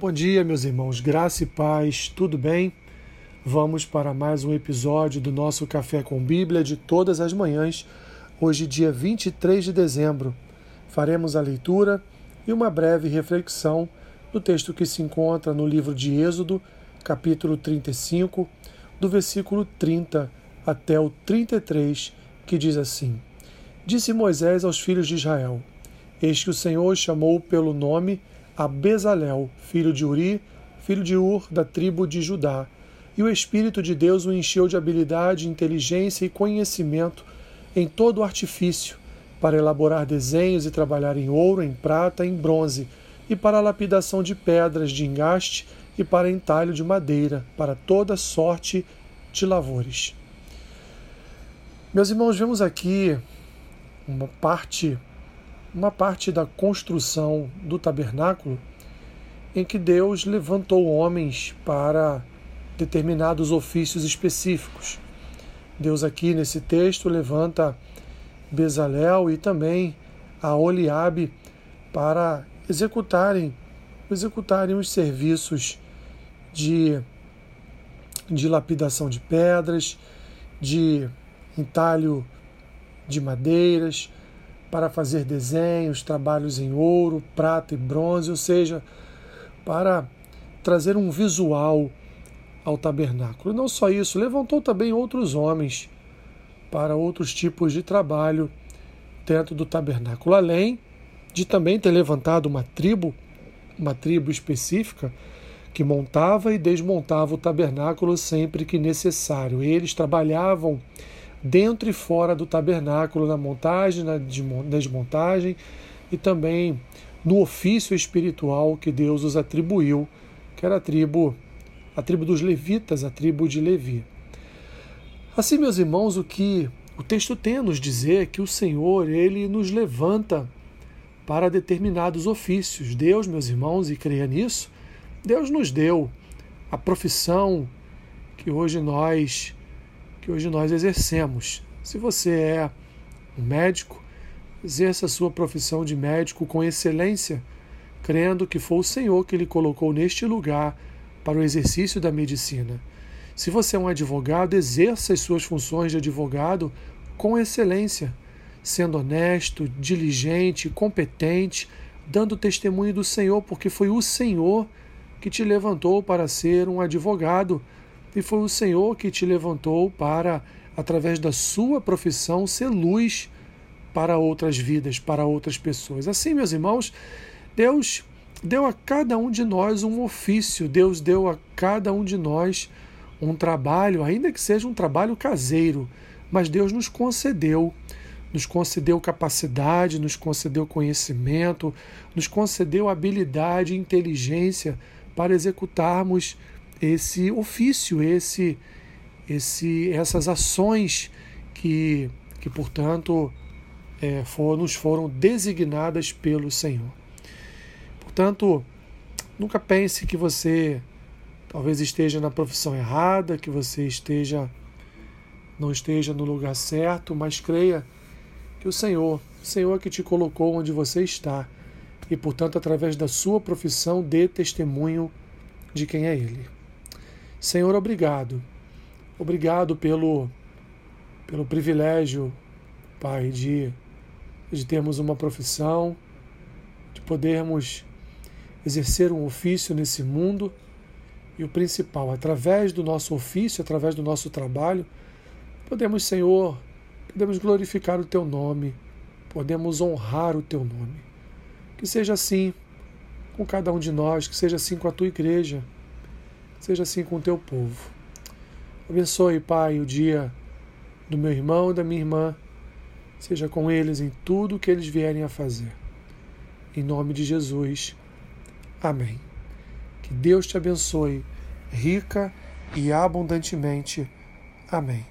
Bom dia, meus irmãos, graça e paz, tudo bem? Vamos para mais um episódio do nosso Café com Bíblia de todas as manhãs, hoje, dia 23 de dezembro. Faremos a leitura e uma breve reflexão do texto que se encontra no livro de Êxodo, capítulo 35, do versículo 30 até o 33, que diz assim: Disse Moisés aos filhos de Israel: Eis que o Senhor chamou pelo nome a Bezalel, filho de Uri, filho de Ur, da tribo de Judá. E o Espírito de Deus o encheu de habilidade, inteligência e conhecimento em todo o artifício, para elaborar desenhos e trabalhar em ouro, em prata, em bronze, e para a lapidação de pedras de engaste e para entalho de madeira, para toda sorte de lavores. Meus irmãos, vemos aqui uma parte uma parte da construção do tabernáculo em que Deus levantou homens para determinados ofícios específicos. Deus aqui nesse texto levanta Bezalel e também a Oliabe para executarem executarem os serviços de de lapidação de pedras, de entalho de madeiras, para fazer desenhos, trabalhos em ouro, prata e bronze, ou seja, para trazer um visual ao tabernáculo. Não só isso, levantou também outros homens para outros tipos de trabalho dentro do tabernáculo, além de também ter levantado uma tribo, uma tribo específica que montava e desmontava o tabernáculo sempre que necessário. Eles trabalhavam dentro e fora do tabernáculo, na montagem, na desmontagem e também no ofício espiritual que Deus os atribuiu, que era a tribo, a tribo dos levitas, a tribo de Levi. Assim, meus irmãos, o que o texto tem a nos dizer é que o Senhor, ele nos levanta para determinados ofícios. Deus, meus irmãos, e creia nisso, Deus nos deu a profissão que hoje nós que hoje nós exercemos. Se você é um médico, exerça a sua profissão de médico com excelência, crendo que foi o Senhor que lhe colocou neste lugar para o exercício da medicina. Se você é um advogado, exerça as suas funções de advogado com excelência, sendo honesto, diligente, competente, dando testemunho do Senhor, porque foi o Senhor que te levantou para ser um advogado e foi o Senhor que te levantou para, através da sua profissão, ser luz para outras vidas, para outras pessoas. Assim, meus irmãos, Deus deu a cada um de nós um ofício, Deus deu a cada um de nós um trabalho, ainda que seja um trabalho caseiro, mas Deus nos concedeu, nos concedeu capacidade, nos concedeu conhecimento, nos concedeu habilidade inteligência para executarmos esse ofício, esse, esse, essas ações que, que portanto, é, for, nos foram designadas pelo Senhor. Portanto, nunca pense que você talvez esteja na profissão errada, que você esteja não esteja no lugar certo, mas creia que o Senhor, o Senhor que te colocou onde você está, e portanto, através da sua profissão, dê testemunho de quem é Ele. Senhor, obrigado. Obrigado pelo, pelo privilégio, Pai, de, de termos uma profissão, de podermos exercer um ofício nesse mundo e o principal, através do nosso ofício, através do nosso trabalho, podemos, Senhor, podemos glorificar o Teu nome, podemos honrar o Teu nome. Que seja assim com cada um de nós, que seja assim com a Tua igreja seja assim com o teu povo. Abençoe, Pai, o dia do meu irmão e da minha irmã, seja com eles em tudo o que eles vierem a fazer. Em nome de Jesus. Amém. Que Deus te abençoe rica e abundantemente. Amém.